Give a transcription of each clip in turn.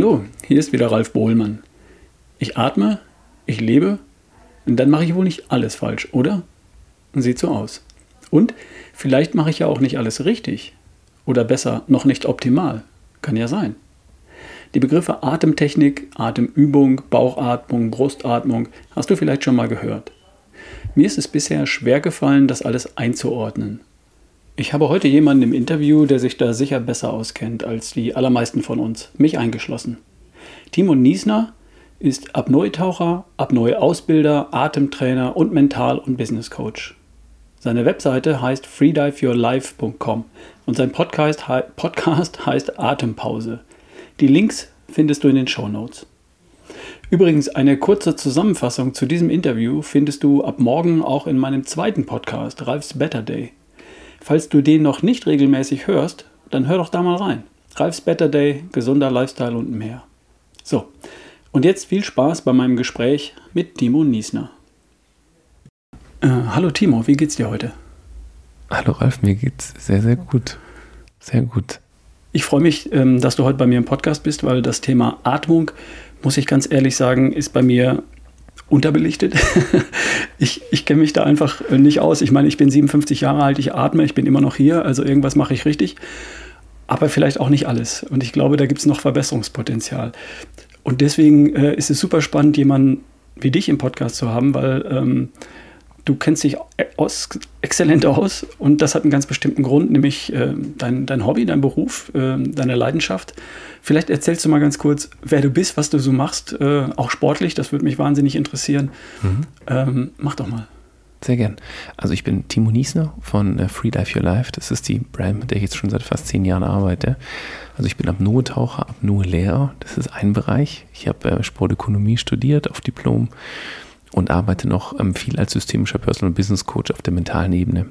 Hallo, hier ist wieder Ralf Bohlmann. Ich atme, ich lebe und dann mache ich wohl nicht alles falsch, oder? Sieht so aus. Und vielleicht mache ich ja auch nicht alles richtig. Oder besser, noch nicht optimal. Kann ja sein. Die Begriffe Atemtechnik, Atemübung, Bauchatmung, Brustatmung hast du vielleicht schon mal gehört. Mir ist es bisher schwer gefallen, das alles einzuordnen. Ich habe heute jemanden im Interview, der sich da sicher besser auskennt als die allermeisten von uns, mich eingeschlossen. Timo Niesner ist Apnoe-Taucher, Apnoe-Ausbilder, Atemtrainer und Mental- und Business Coach. Seine Webseite heißt freediveyourlife.com und sein Podcast, Podcast heißt Atempause. Die Links findest du in den Show Notes. Übrigens, eine kurze Zusammenfassung zu diesem Interview findest du ab morgen auch in meinem zweiten Podcast, Ralfs Better Day. Falls du den noch nicht regelmäßig hörst, dann hör doch da mal rein. Ralfs Better Day, gesunder Lifestyle und mehr. So, und jetzt viel Spaß bei meinem Gespräch mit Timo Niesner. Äh, hallo Timo, wie geht's dir heute? Hallo Ralf, mir geht's sehr, sehr gut. Sehr gut. Ich freue mich, ähm, dass du heute bei mir im Podcast bist, weil das Thema Atmung, muss ich ganz ehrlich sagen, ist bei mir unterbelichtet. ich ich kenne mich da einfach äh, nicht aus. Ich meine, ich bin 57 Jahre alt, ich atme, ich bin immer noch hier, also irgendwas mache ich richtig. Aber vielleicht auch nicht alles. Und ich glaube, da gibt es noch Verbesserungspotenzial. Und deswegen äh, ist es super spannend, jemanden wie dich im Podcast zu haben, weil ähm, du kennst dich aus, exzellent aus und das hat einen ganz bestimmten Grund, nämlich äh, dein, dein Hobby, dein Beruf, äh, deine Leidenschaft. Vielleicht erzählst du mal ganz kurz, wer du bist, was du so machst, äh, auch sportlich, das würde mich wahnsinnig interessieren. Mhm. Ähm, mach doch mal. Sehr gern. Also ich bin Timo Niesner von äh, Free Life Your Life. Das ist die Brand, mit der ich jetzt schon seit fast zehn Jahren arbeite. Also ich bin Apnoe-Taucher, Apnoe-Lehrer. Das ist ein Bereich. Ich habe äh, Sportökonomie studiert auf Diplom und arbeite noch ähm, viel als systemischer Personal Business Coach auf der mentalen Ebene.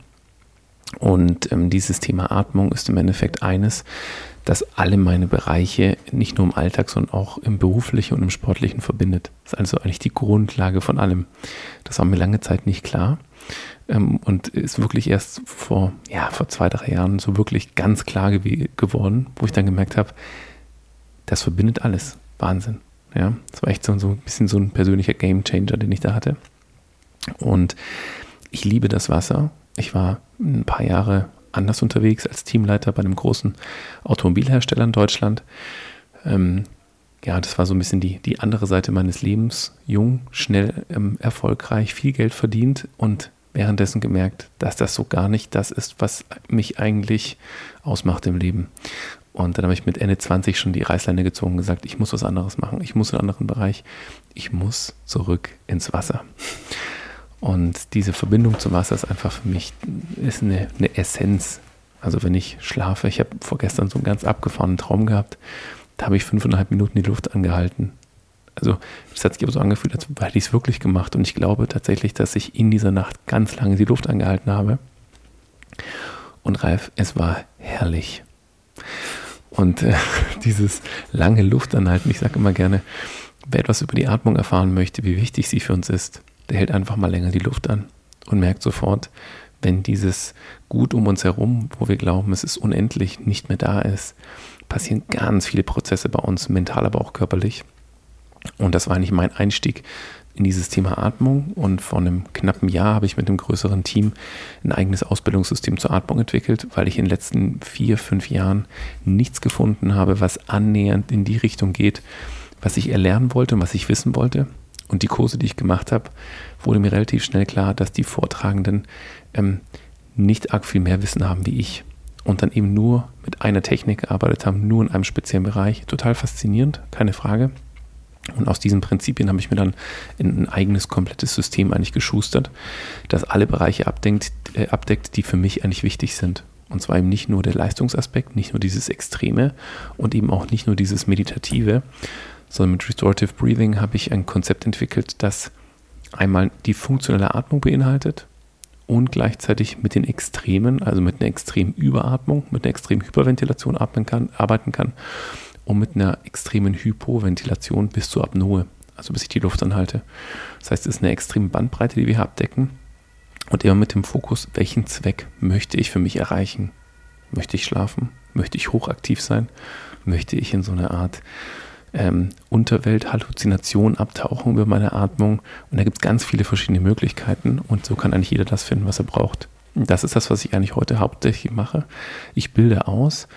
Und ähm, dieses Thema Atmung ist im Endeffekt eines, das alle meine Bereiche nicht nur im Alltag, sondern auch im beruflichen und im sportlichen verbindet. Das ist also eigentlich die Grundlage von allem. Das war mir lange Zeit nicht klar ähm, und ist wirklich erst vor, ja, vor zwei, drei Jahren so wirklich ganz klar geworden, wo ich dann gemerkt habe, das verbindet alles. Wahnsinn. Ja, das war echt so, so ein bisschen so ein persönlicher Game Changer, den ich da hatte. Und ich liebe das Wasser. Ich war ein paar Jahre anders unterwegs als Teamleiter bei einem großen Automobilhersteller in Deutschland. Ähm, ja, das war so ein bisschen die, die andere Seite meines Lebens. Jung, schnell, ähm, erfolgreich, viel Geld verdient und währenddessen gemerkt, dass das so gar nicht das ist, was mich eigentlich ausmacht im Leben. Und dann habe ich mit Ende 20 schon die Reißleine gezogen und gesagt, ich muss was anderes machen. Ich muss in einen anderen Bereich. Ich muss zurück ins Wasser. Und diese Verbindung zum Wasser ist einfach für mich ist eine, eine Essenz. Also wenn ich schlafe, ich habe vorgestern so einen ganz abgefahrenen Traum gehabt, da habe ich fünfeinhalb Minuten die Luft angehalten. Also das hat sich aber so angefühlt, als hätte ich es wirklich gemacht. Und ich glaube tatsächlich, dass ich in dieser Nacht ganz lange die Luft angehalten habe. Und Ralf, es war herrlich. Und äh, dieses lange Luftanhalten, ich sage immer gerne, wer etwas über die Atmung erfahren möchte, wie wichtig sie für uns ist, der hält einfach mal länger die Luft an und merkt sofort, wenn dieses Gut um uns herum, wo wir glauben, es ist unendlich, nicht mehr da ist, passieren ganz viele Prozesse bei uns, mental, aber auch körperlich. Und das war eigentlich mein Einstieg in dieses Thema Atmung und vor einem knappen Jahr habe ich mit einem größeren Team ein eigenes Ausbildungssystem zur Atmung entwickelt, weil ich in den letzten vier, fünf Jahren nichts gefunden habe, was annähernd in die Richtung geht, was ich erlernen wollte und was ich wissen wollte. Und die Kurse, die ich gemacht habe, wurde mir relativ schnell klar, dass die Vortragenden ähm, nicht arg viel mehr Wissen haben wie ich und dann eben nur mit einer Technik gearbeitet haben, nur in einem speziellen Bereich. Total faszinierend, keine Frage. Und aus diesen Prinzipien habe ich mir dann ein eigenes komplettes System eigentlich geschustert, das alle Bereiche abdenkt, äh, abdeckt, die für mich eigentlich wichtig sind. Und zwar eben nicht nur der Leistungsaspekt, nicht nur dieses Extreme und eben auch nicht nur dieses Meditative, sondern mit Restorative Breathing habe ich ein Konzept entwickelt, das einmal die funktionelle Atmung beinhaltet und gleichzeitig mit den Extremen, also mit einer extremen Überatmung, mit einer extremen Hyperventilation atmen kann, arbeiten kann und mit einer extremen Hypoventilation bis zur Apnoe, also bis ich die Luft anhalte. Das heißt, es ist eine extreme Bandbreite, die wir hier abdecken und immer mit dem Fokus, welchen Zweck möchte ich für mich erreichen? Möchte ich schlafen? Möchte ich hochaktiv sein? Möchte ich in so eine Art ähm, Unterwelt, Halluzination abtauchen über meine Atmung. Und da gibt es ganz viele verschiedene Möglichkeiten und so kann eigentlich jeder das finden, was er braucht. Das ist das, was ich eigentlich heute hauptsächlich mache. Ich bilde aus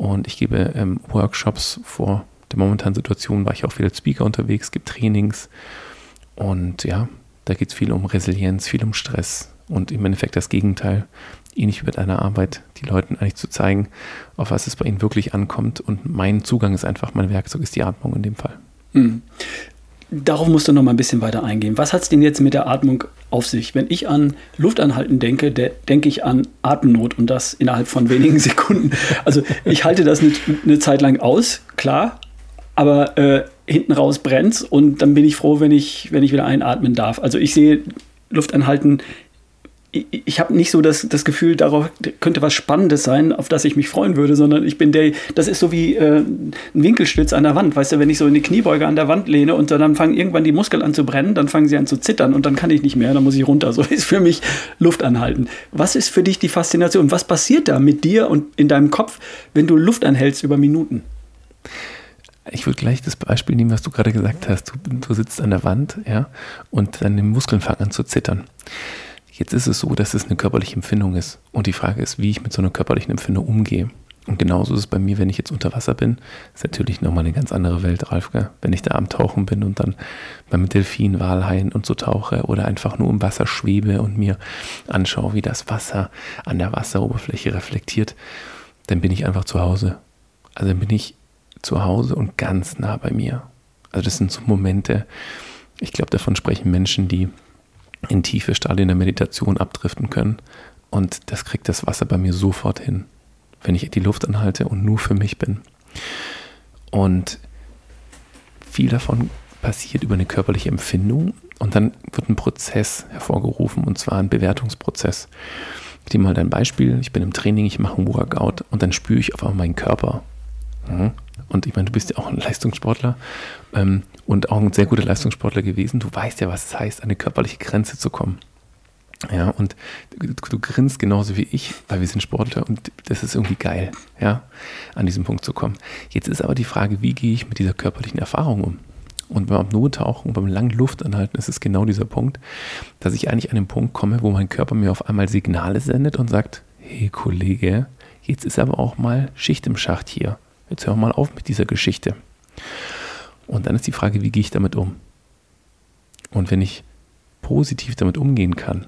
und ich gebe ähm, Workshops vor der momentanen Situation, war ich auch viel als Speaker unterwegs, gibt Trainings und ja, da geht es viel um Resilienz, viel um Stress und im Endeffekt das Gegenteil, ähnlich wie bei deiner Arbeit, die Leuten eigentlich zu zeigen, auf was es bei ihnen wirklich ankommt und mein Zugang ist einfach, mein Werkzeug ist die Atmung in dem Fall. Mhm. Darauf musst du noch mal ein bisschen weiter eingehen. Was hat es denn jetzt mit der Atmung auf sich? Wenn ich an Luftanhalten denke, der, denke ich an Atemnot und das innerhalb von wenigen Sekunden. Also ich halte das eine, eine Zeit lang aus, klar, aber äh, hinten raus brennt und dann bin ich froh, wenn ich, wenn ich wieder einatmen darf. Also ich sehe Luftanhalten ich habe nicht so das, das Gefühl, darauf könnte was Spannendes sein, auf das ich mich freuen würde, sondern ich bin der, das ist so wie äh, ein Winkelstütz an der Wand. Weißt du, wenn ich so in die Kniebeuge an der Wand lehne und dann fangen irgendwann die Muskeln an zu brennen, dann fangen sie an zu zittern und dann kann ich nicht mehr, dann muss ich runter. So ist für mich Luft anhalten. Was ist für dich die Faszination? Was passiert da mit dir und in deinem Kopf, wenn du Luft anhältst über Minuten? Ich würde gleich das Beispiel nehmen, was du gerade gesagt hast. Du, du sitzt an der Wand, ja, und deine Muskeln fangen an zu zittern. Jetzt ist es so, dass es eine körperliche Empfindung ist. Und die Frage ist, wie ich mit so einer körperlichen Empfindung umgehe. Und genauso ist es bei mir, wenn ich jetzt unter Wasser bin. Ist natürlich nochmal eine ganz andere Welt, Ralf. Gell? Wenn ich da am Tauchen bin und dann beim Delfin, Walhaien und so tauche oder einfach nur im Wasser schwebe und mir anschaue, wie das Wasser an der Wasseroberfläche reflektiert, dann bin ich einfach zu Hause. Also dann bin ich zu Hause und ganz nah bei mir. Also das sind so Momente, ich glaube, davon sprechen Menschen, die in tiefe Stadien der Meditation abdriften können. Und das kriegt das Wasser bei mir sofort hin, wenn ich die Luft anhalte und nur für mich bin. Und viel davon passiert über eine körperliche Empfindung und dann wird ein Prozess hervorgerufen und zwar ein Bewertungsprozess. Ich nehme mal ein Beispiel. Ich bin im Training, ich mache ein Workout und dann spüre ich auf einmal meinen Körper. Mhm. Und ich meine, du bist ja auch ein Leistungssportler ähm, und auch ein sehr guter Leistungssportler gewesen. Du weißt ja, was es heißt, an eine körperliche Grenze zu kommen. Ja, und du, du grinst genauso wie ich, weil wir sind Sportler und das ist irgendwie geil, ja, an diesem Punkt zu kommen. Jetzt ist aber die Frage, wie gehe ich mit dieser körperlichen Erfahrung um? Und beim Apnoe-Tauchen, beim langen Luftanhalten ist es genau dieser Punkt, dass ich eigentlich an den Punkt komme, wo mein Körper mir auf einmal Signale sendet und sagt, hey Kollege, jetzt ist aber auch mal Schicht im Schacht hier. Jetzt hör mal auf mit dieser Geschichte. Und dann ist die Frage, wie gehe ich damit um? Und wenn ich positiv damit umgehen kann,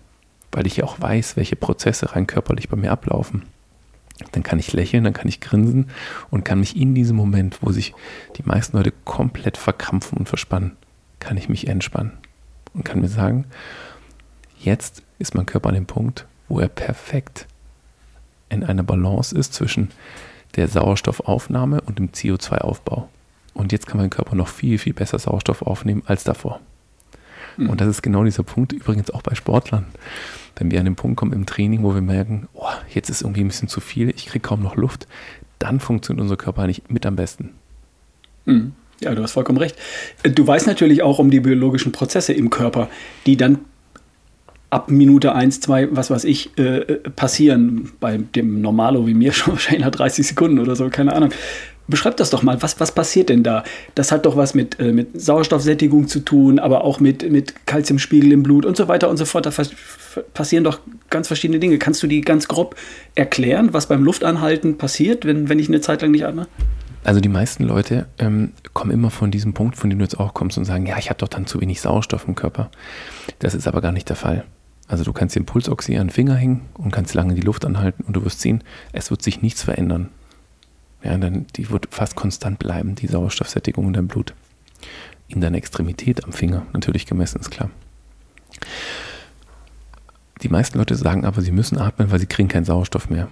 weil ich ja auch weiß, welche Prozesse rein körperlich bei mir ablaufen, dann kann ich lächeln, dann kann ich grinsen und kann mich in diesem Moment, wo sich die meisten Leute komplett verkrampfen und verspannen, kann ich mich entspannen und kann mir sagen, jetzt ist mein Körper an dem Punkt, wo er perfekt in einer Balance ist zwischen der Sauerstoffaufnahme und dem CO2-Aufbau. Und jetzt kann mein Körper noch viel, viel besser Sauerstoff aufnehmen als davor. Mhm. Und das ist genau dieser Punkt, übrigens auch bei Sportlern. Wenn wir an den Punkt kommen im Training, wo wir merken, oh, jetzt ist irgendwie ein bisschen zu viel, ich kriege kaum noch Luft, dann funktioniert unser Körper nicht mit am besten. Mhm. Ja, du hast vollkommen recht. Du weißt natürlich auch um die biologischen Prozesse im Körper, die dann ab Minute 1, 2, was weiß ich, äh, passieren. Bei dem Normalo wie mir schon wahrscheinlich nach 30 Sekunden oder so, keine Ahnung. Beschreib das doch mal, was, was passiert denn da? Das hat doch was mit, äh, mit Sauerstoffsättigung zu tun, aber auch mit, mit Kalziumspiegel im Blut und so weiter und so fort. Da passieren doch ganz verschiedene Dinge. Kannst du die ganz grob erklären, was beim Luftanhalten passiert, wenn, wenn ich eine Zeit lang nicht atme? Also die meisten Leute ähm, kommen immer von diesem Punkt, von dem du jetzt auch kommst und sagen, ja, ich habe doch dann zu wenig Sauerstoff im Körper. Das ist aber gar nicht der Fall. Also du kannst den Pulsoxy an den Finger hängen und kannst lange die Luft anhalten und du wirst sehen, es wird sich nichts verändern. Ja, dann, die wird fast konstant bleiben, die Sauerstoffsättigung in deinem Blut. In deiner Extremität am Finger, natürlich gemessen, ist klar. Die meisten Leute sagen aber, sie müssen atmen, weil sie kriegen keinen Sauerstoff mehr.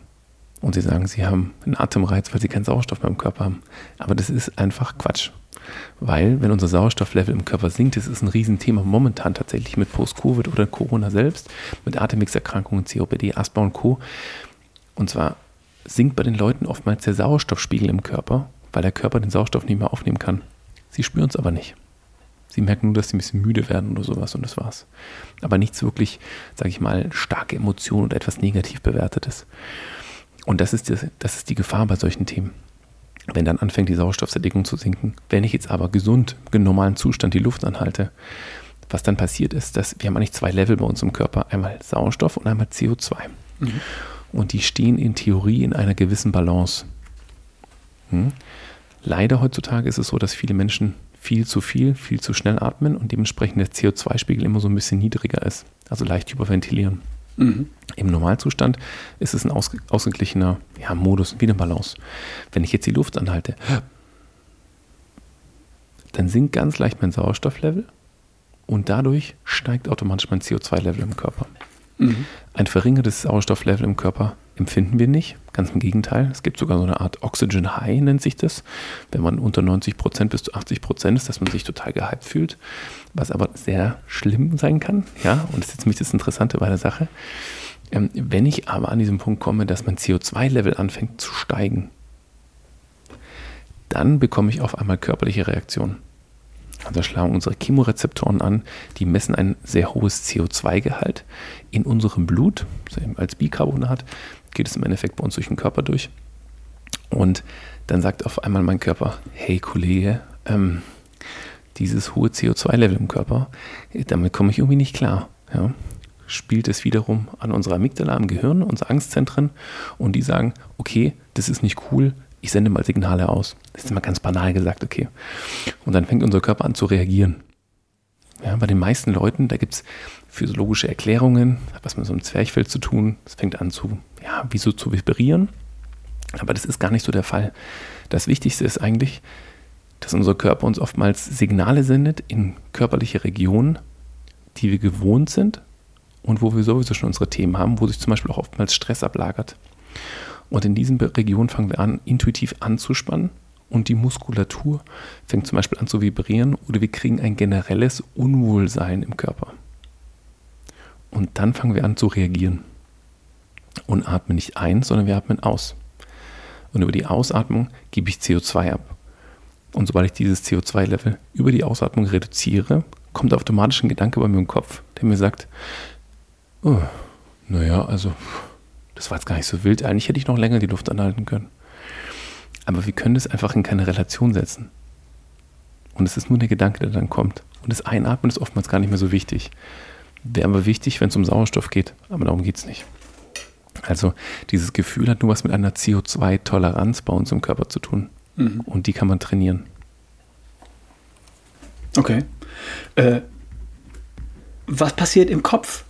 Und sie sagen, sie haben einen Atemreiz, weil sie keinen Sauerstoff mehr im Körper haben. Aber das ist einfach Quatsch. Weil, wenn unser Sauerstofflevel im Körper sinkt, das ist ein Riesenthema momentan tatsächlich mit Post-Covid oder Corona selbst, mit Atemwegserkrankungen, COPD, Asthma und Co. Und zwar sinkt bei den Leuten oftmals der Sauerstoffspiegel im Körper, weil der Körper den Sauerstoff nicht mehr aufnehmen kann. Sie spüren es aber nicht. Sie merken nur, dass sie ein bisschen müde werden oder sowas und das war's. Aber nichts wirklich, sage ich mal, starke Emotionen oder etwas negativ bewertetes. Und das ist, die, das ist die Gefahr bei solchen Themen. Wenn dann anfängt die Sauerstoffsättigung zu sinken. Wenn ich jetzt aber gesund, im normalen Zustand die Luft anhalte, was dann passiert ist, dass wir haben eigentlich zwei Level bei uns im Körper, einmal Sauerstoff und einmal CO2. Mhm. Und die stehen in Theorie in einer gewissen Balance. Hm? Leider heutzutage ist es so, dass viele Menschen viel zu viel, viel zu schnell atmen und dementsprechend der CO2-Spiegel immer so ein bisschen niedriger ist, also leicht hyperventilieren. Mhm. Im Normalzustand ist es ein aus, ausgeglichener ja, Modus, wie eine Balance. Wenn ich jetzt die Luft anhalte, dann sinkt ganz leicht mein Sauerstofflevel und dadurch steigt automatisch mein CO2-Level im Körper. Mhm. Ein verringertes Sauerstofflevel im Körper empfinden wir nicht. Ganz im Gegenteil. Es gibt sogar so eine Art Oxygen High, nennt sich das. Wenn man unter 90 Prozent bis zu 80 Prozent ist, dass man sich total gehypt fühlt. Was aber sehr schlimm sein kann. Ja, und das ist jetzt nämlich das Interessante bei der Sache. Ähm, wenn ich aber an diesen Punkt komme, dass mein CO2-Level anfängt zu steigen, dann bekomme ich auf einmal körperliche Reaktionen. Also schlagen unsere Chemorezeptoren an, die messen ein sehr hohes CO2-Gehalt in unserem Blut, als Bicarbonat, geht es im Endeffekt bei uns durch den Körper durch. Und dann sagt auf einmal mein Körper, hey Kollege, ähm, dieses hohe CO2-Level im Körper, damit komme ich irgendwie nicht klar. Ja. Spielt es wiederum an unserer Amygdala im Gehirn, unsere Angstzentren, und die sagen, okay, das ist nicht cool, ich sende mal Signale aus. Das ist immer ganz banal gesagt, okay. Und dann fängt unser Körper an zu reagieren. Ja, bei den meisten Leuten, da gibt es physiologische Erklärungen, hat was mit so einem Zwerchfell zu tun. Es fängt an zu, ja, wie so zu vibrieren. Aber das ist gar nicht so der Fall. Das Wichtigste ist eigentlich, dass unser Körper uns oftmals Signale sendet in körperliche Regionen, die wir gewohnt sind und wo wir sowieso schon unsere Themen haben, wo sich zum Beispiel auch oftmals Stress ablagert. Und in diesen Regionen fangen wir an, intuitiv anzuspannen und die Muskulatur fängt zum Beispiel an zu vibrieren oder wir kriegen ein generelles Unwohlsein im Körper. Und dann fangen wir an zu reagieren und atmen nicht ein, sondern wir atmen aus. Und über die Ausatmung gebe ich CO2 ab. Und sobald ich dieses CO2-Level über die Ausatmung reduziere, kommt automatisch ein Gedanke bei mir im Kopf, der mir sagt, oh, naja, also das war jetzt gar nicht so wild. Eigentlich hätte ich noch länger die Luft anhalten können. Aber wir können das einfach in keine Relation setzen. Und es ist nur der Gedanke, der dann kommt. Und das Einatmen ist oftmals gar nicht mehr so wichtig. Wäre aber wichtig, wenn es um Sauerstoff geht. Aber darum geht es nicht. Also dieses Gefühl hat nur was mit einer CO2-Toleranz bei uns im Körper zu tun. Mhm. Und die kann man trainieren. Okay. Äh, was passiert im Kopf?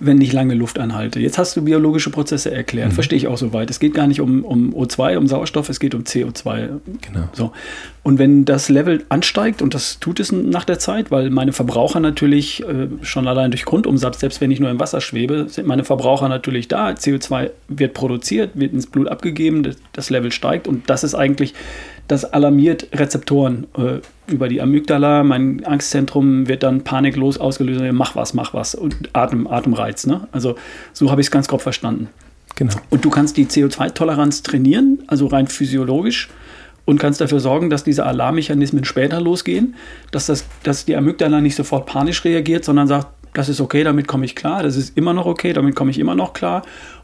Wenn ich lange Luft anhalte. Jetzt hast du biologische Prozesse erklärt, mhm. verstehe ich auch soweit. Es geht gar nicht um, um O2, um Sauerstoff, es geht um CO2. Genau. So. Und wenn das Level ansteigt, und das tut es nach der Zeit, weil meine Verbraucher natürlich äh, schon allein durch Grundumsatz, selbst wenn ich nur im Wasser schwebe, sind meine Verbraucher natürlich da. CO2 wird produziert, wird ins Blut abgegeben, das Level steigt und das ist eigentlich das alarmiert Rezeptoren äh, über die Amygdala. Mein Angstzentrum wird dann paniklos ausgelöst. Mach was, mach was. Und Atem, Atemreiz. Ne? Also so habe ich es ganz grob verstanden. Genau. Und du kannst die CO2-Toleranz trainieren, also rein physiologisch, und kannst dafür sorgen, dass diese Alarmmechanismen später losgehen, dass, das, dass die Amygdala nicht sofort panisch reagiert, sondern sagt, das ist okay, damit komme ich klar, das ist immer noch okay, damit komme ich immer noch klar.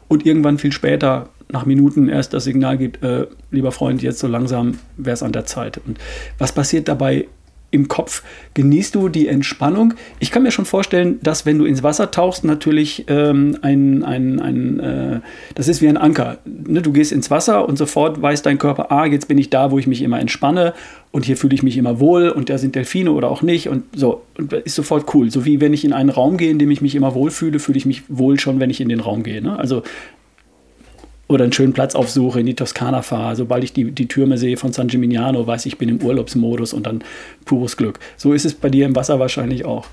Und irgendwann viel später nach Minuten erst das Signal gibt, äh, lieber Freund, jetzt so langsam wäre es an der Zeit. Und was passiert dabei im Kopf? Genießt du die Entspannung? Ich kann mir schon vorstellen, dass wenn du ins Wasser tauchst, natürlich ähm, ein, ein, ein äh, das ist wie ein Anker. Ne? Du gehst ins Wasser und sofort weiß dein Körper, ah, jetzt bin ich da, wo ich mich immer entspanne und hier fühle ich mich immer wohl und da sind Delfine oder auch nicht und so. Und ist sofort cool. So wie wenn ich in einen Raum gehe, in dem ich mich immer wohlfühle, fühle ich mich wohl schon, wenn ich in den Raum gehe. Ne? Also oder einen schönen Platz aufsuche, in die Toskana fahre. Sobald ich die, die Türme sehe von San Gimignano, weiß ich, bin im Urlaubsmodus und dann pures Glück. So ist es bei dir im Wasser wahrscheinlich auch.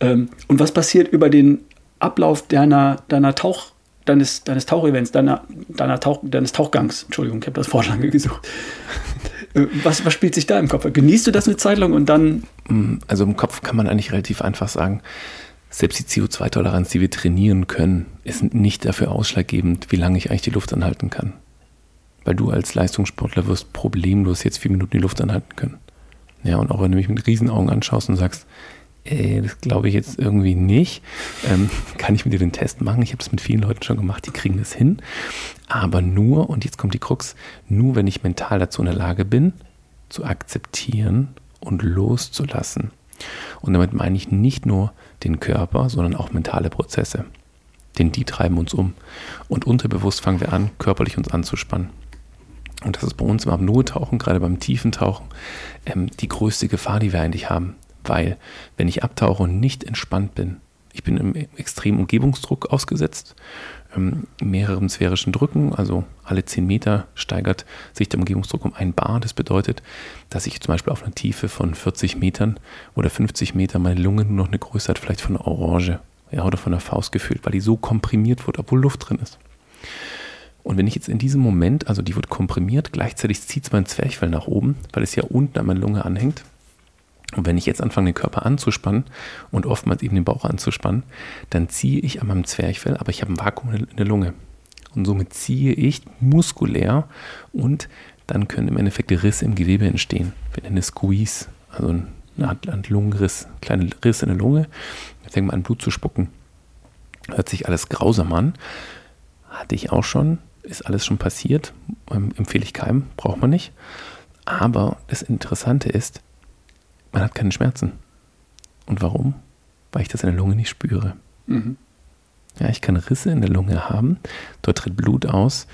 Ähm, und was passiert über den Ablauf deiner, deiner Tauch, deines, deines Tauchevents, deiner, deiner Tauch, deines Tauchgangs? Entschuldigung, ich habe das Wort lange gesucht. Äh, was, was spielt sich da im Kopf? Genießt du das eine Zeit lang und dann. Also im Kopf kann man eigentlich relativ einfach sagen, selbst die CO2-Toleranz, die wir trainieren können, ist nicht dafür ausschlaggebend, wie lange ich eigentlich die Luft anhalten kann. Weil du als Leistungssportler wirst problemlos jetzt vier Minuten die Luft anhalten können. Ja, und auch wenn du mich mit Riesenaugen anschaust und sagst, Äh, das glaube ich jetzt irgendwie nicht. Ähm, kann ich mit dir den Test machen? Ich habe das mit vielen Leuten schon gemacht, die kriegen das hin. Aber nur, und jetzt kommt die Krux, nur wenn ich mental dazu in der Lage bin, zu akzeptieren und loszulassen. Und damit meine ich nicht nur den Körper, sondern auch mentale Prozesse. Denn die treiben uns um. Und unterbewusst fangen wir an, körperlich uns anzuspannen. Und das ist bei uns im Apnoe-Tauchen, gerade beim Tiefentauchen, ähm, die größte Gefahr, die wir eigentlich haben. Weil, wenn ich abtauche und nicht entspannt bin, ich bin im extremen Umgebungsdruck ausgesetzt, ähm, mehreren sphärischen Drücken, also alle 10 Meter steigert sich der Umgebungsdruck um ein Bar. Das bedeutet, dass ich zum Beispiel auf einer Tiefe von 40 Metern oder 50 Metern meine Lunge nur noch eine Größe hat, vielleicht von einer Orange ja, oder von einer Faust gefühlt, weil die so komprimiert wird, obwohl Luft drin ist. Und wenn ich jetzt in diesem Moment, also die wird komprimiert, gleichzeitig zieht es mein Zwerchfell nach oben, weil es ja unten an meiner Lunge anhängt, und wenn ich jetzt anfange, den Körper anzuspannen und oftmals eben den Bauch anzuspannen, dann ziehe ich an meinem Zwerchfell, aber ich habe ein Vakuum in der Lunge. Und somit ziehe ich muskulär und dann können im Endeffekt Risse im Gewebe entstehen. Wir nennen es Squeeze, also eine Art, Art Lungenriss, kleine Risse in der Lunge. Dann fängt man an, Blut zu spucken. Hört sich alles grausam an. Hatte ich auch schon, ist alles schon passiert. Ähm, empfehle ich keinem, braucht man nicht. Aber das Interessante ist, man hat keine Schmerzen. Und warum? Weil ich das in der Lunge nicht spüre. Mhm. Ja, ich kann Risse in der Lunge haben, dort tritt Blut aus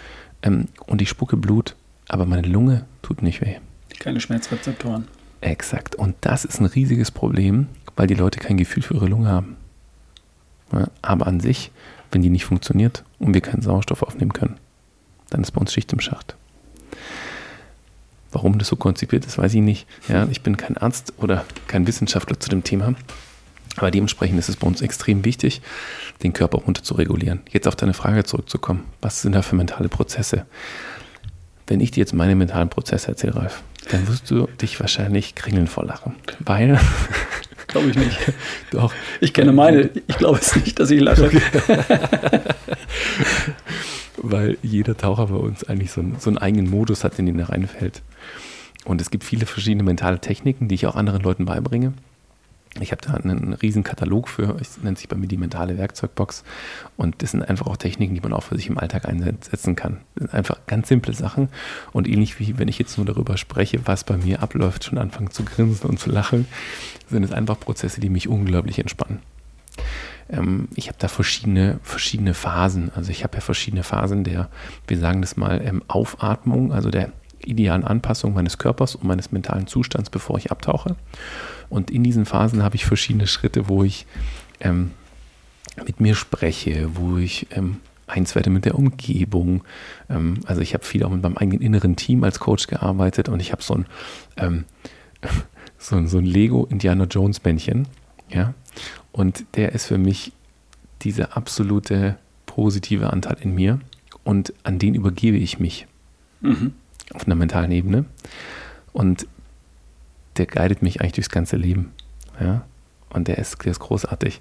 ähm, und ich spucke Blut, aber meine Lunge tut nicht weh. Keine Schmerzrezeptoren. Exakt. Und das ist ein riesiges Problem, weil die Leute kein Gefühl für ihre Lunge haben. Ja, aber an sich, wenn die nicht funktioniert und wir keinen Sauerstoff aufnehmen können, dann ist bei uns Schicht im Schacht. Warum das so konzipiert ist, weiß ich nicht. Ja, ich bin kein Arzt oder kein Wissenschaftler zu dem Thema. Aber dementsprechend ist es bei uns extrem wichtig, den Körper runter zu regulieren. Jetzt auf deine Frage zurückzukommen. Was sind da für mentale Prozesse? Wenn ich dir jetzt meine mentalen Prozesse erzähle, Ralf, dann wirst du dich wahrscheinlich kringeln vor Lachen. Weil. Glaube ich nicht. Doch. Ich kenne meine. Ich glaube es nicht, dass ich lache. Weil jeder Taucher bei uns eigentlich so einen, so einen eigenen Modus hat, in den er reinfällt. Und es gibt viele verschiedene mentale Techniken, die ich auch anderen Leuten beibringe. Ich habe da einen riesen Katalog für, es nennt sich bei mir die mentale Werkzeugbox. Und das sind einfach auch Techniken, die man auch für sich im Alltag einsetzen kann. Das sind einfach ganz simple Sachen. Und ähnlich wie wenn ich jetzt nur darüber spreche, was bei mir abläuft, schon anfangen zu grinsen und zu lachen, sind es einfach Prozesse, die mich unglaublich entspannen. Ähm, ich habe da verschiedene, verschiedene Phasen. Also ich habe ja verschiedene Phasen der, wir sagen das mal, ähm, Aufatmung, also der idealen Anpassung meines Körpers und meines mentalen Zustands, bevor ich abtauche. Und in diesen Phasen habe ich verschiedene Schritte, wo ich ähm, mit mir spreche, wo ich ähm, eins werde mit der Umgebung. Ähm, also ich habe viel auch mit meinem eigenen inneren Team als Coach gearbeitet und ich habe so ein, ähm, so so ein Lego Indiana Jones Männchen, ja. Und der ist für mich dieser absolute positive Anteil in mir und an den übergebe ich mich. Mhm auf einer mentalen Ebene. Und der guidet mich eigentlich durchs ganze Leben. Ja? Und der ist, der ist großartig.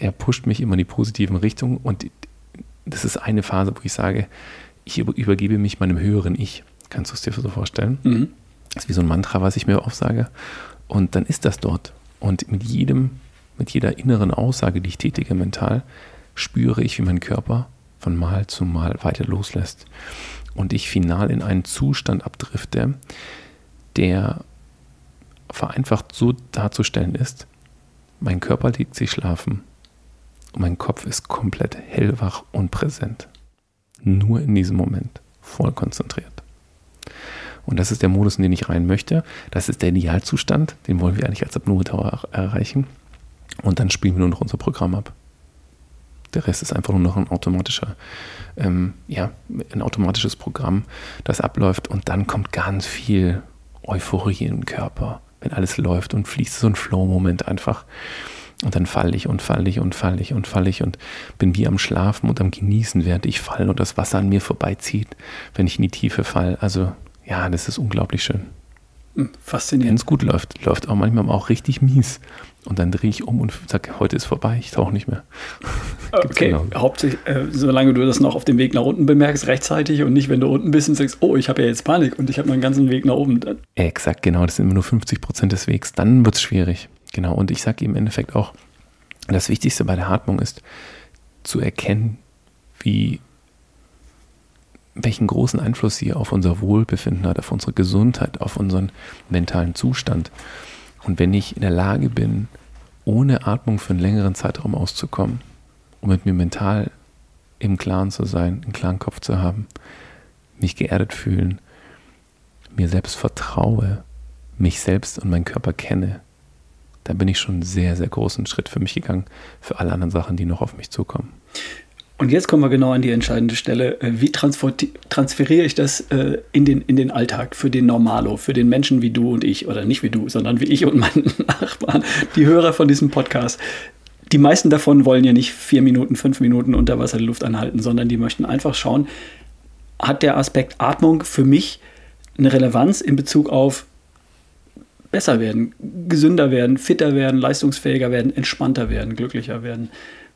Der pusht mich immer in die positiven Richtungen. Und das ist eine Phase, wo ich sage, ich übergebe mich meinem höheren Ich. Kannst du es dir so vorstellen? Mhm. Das ist wie so ein Mantra, was ich mir aufsage. Und dann ist das dort. Und mit jedem, mit jeder inneren Aussage, die ich tätige mental, spüre ich, wie mein Körper von Mal zu Mal weiter loslässt und ich final in einen Zustand abdrifte, der vereinfacht so darzustellen ist, mein Körper legt sich schlafen und mein Kopf ist komplett hellwach und präsent. Nur in diesem Moment, voll konzentriert. Und das ist der Modus, in den ich rein möchte. Das ist der Idealzustand, den wollen wir eigentlich als Apnoe-Tower erreichen. Und dann spielen wir nur noch unser Programm ab. Der Rest ist einfach nur noch ein automatischer, ähm, ja, ein automatisches Programm, das abläuft und dann kommt ganz viel Euphorie im Körper, wenn alles läuft und fließt so ein Flow-Moment einfach. Und dann falle ich und falle ich und falle ich und falle ich und bin wie am Schlafen und am Genießen, während ich falle und das Wasser an mir vorbeizieht, wenn ich in die Tiefe falle. Also ja, das ist unglaublich schön. Faszinierend. Wenn es gut läuft, läuft auch manchmal auch richtig mies. Und dann drehe ich um und sage, heute ist vorbei, ich tauche nicht mehr. okay, genau. hauptsächlich, äh, solange du das noch auf dem Weg nach unten bemerkst, rechtzeitig und nicht, wenn du unten bist und sagst, oh, ich habe ja jetzt Panik und ich habe meinen ganzen Weg nach oben. Dann. Exakt, genau, das sind immer nur 50 Prozent des Wegs. Dann wird es schwierig. Genau, und ich sage im Endeffekt auch, das Wichtigste bei der Atmung ist zu erkennen, wie, welchen großen Einfluss sie auf unser Wohlbefinden hat, auf unsere Gesundheit, auf unseren mentalen Zustand. Und wenn ich in der Lage bin, ohne Atmung für einen längeren Zeitraum auszukommen, um mit mir mental im Klaren zu sein, einen klaren Kopf zu haben, mich geerdet fühlen, mir selbst vertraue, mich selbst und meinen Körper kenne, da bin ich schon einen sehr, sehr großen Schritt für mich gegangen, für alle anderen Sachen, die noch auf mich zukommen. Und jetzt kommen wir genau an die entscheidende Stelle. Äh, wie transferiere ich das äh, in den, in den Alltag für den Normalo, für den Menschen wie du und ich, oder nicht wie du, sondern wie ich und mein Nachbarn, die Hörer von diesem Podcast? Die meisten davon wollen ja nicht vier Minuten, fünf Minuten unter Wasser die Luft anhalten, sondern die möchten einfach schauen, hat der Aspekt Atmung für mich eine Relevanz in Bezug auf besser werden, gesünder werden, fitter werden, leistungsfähiger werden, entspannter werden, glücklicher werden.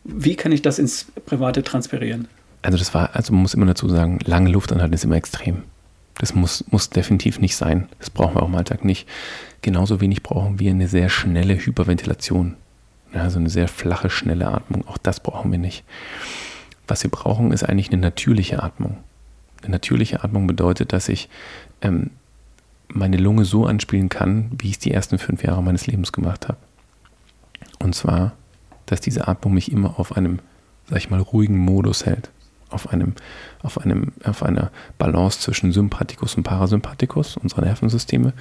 Wie kann ich das ins Private transferieren? Also das war, also man muss immer dazu sagen, lange Luft anhalten ist immer extrem. Das muss, muss definitiv nicht sein. Das brauchen wir auch im Alltag nicht. Genauso wenig brauchen wir eine sehr schnelle Hyperventilation. Also eine sehr flache, schnelle Atmung. Auch das brauchen wir nicht. Was wir brauchen, ist eigentlich eine natürliche Atmung. Eine natürliche Atmung bedeutet, dass ich ähm, meine Lunge so anspielen kann, wie ich es die ersten fünf Jahre meines Lebens gemacht habe. Und zwar, dass diese Atmung mich immer auf einem, sag ich mal, ruhigen Modus hält. Auf, einem, auf, einem, auf einer Balance zwischen Sympathikus und Parasympathikus, unserer Nervensysteme.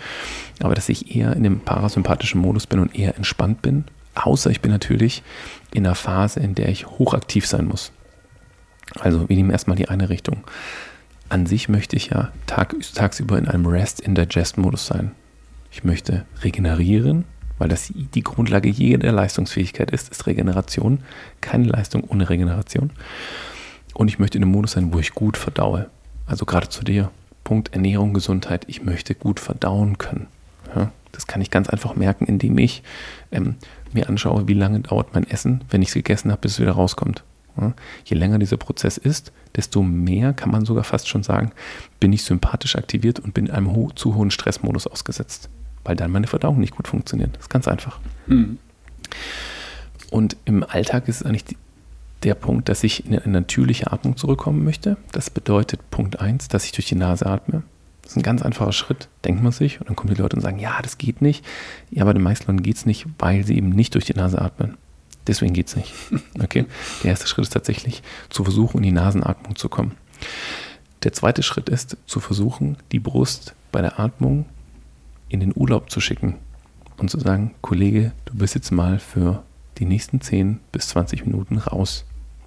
Aber dass ich eher in dem parasympathischen Modus bin und eher entspannt bin. Außer ich bin natürlich in einer Phase, in der ich hochaktiv sein muss. Also wir nehmen erstmal die eine Richtung an sich möchte ich ja tag, tagsüber in einem Rest-in-Digest-Modus sein. Ich möchte regenerieren, weil das die Grundlage jeder Leistungsfähigkeit ist, ist Regeneration. Keine Leistung ohne Regeneration. Und ich möchte in einem Modus sein, wo ich gut verdaue. Also gerade zu dir, Punkt Ernährung, Gesundheit, ich möchte gut verdauen können. Ja, das kann ich ganz einfach merken, indem ich ähm, mir anschaue, wie lange dauert mein Essen, wenn ich es gegessen habe, bis es wieder rauskommt. Ja, je länger dieser Prozess ist, desto mehr, kann man sogar fast schon sagen, bin ich sympathisch aktiviert und bin in einem ho zu hohen Stressmodus ausgesetzt, weil dann meine Verdauung nicht gut funktioniert. Das ist ganz einfach. Mhm. Und im Alltag ist es eigentlich die, der Punkt, dass ich in eine natürliche Atmung zurückkommen möchte. Das bedeutet Punkt 1, dass ich durch die Nase atme. Das ist ein ganz einfacher Schritt, denkt man sich. Und dann kommen die Leute und sagen, ja, das geht nicht. Ja, bei den meisten Leuten geht es nicht, weil sie eben nicht durch die Nase atmen. Deswegen geht es nicht. Okay? Der erste Schritt ist tatsächlich zu versuchen, in die Nasenatmung zu kommen. Der zweite Schritt ist zu versuchen, die Brust bei der Atmung in den Urlaub zu schicken und zu sagen, Kollege, du bist jetzt mal für die nächsten 10 bis 20 Minuten raus.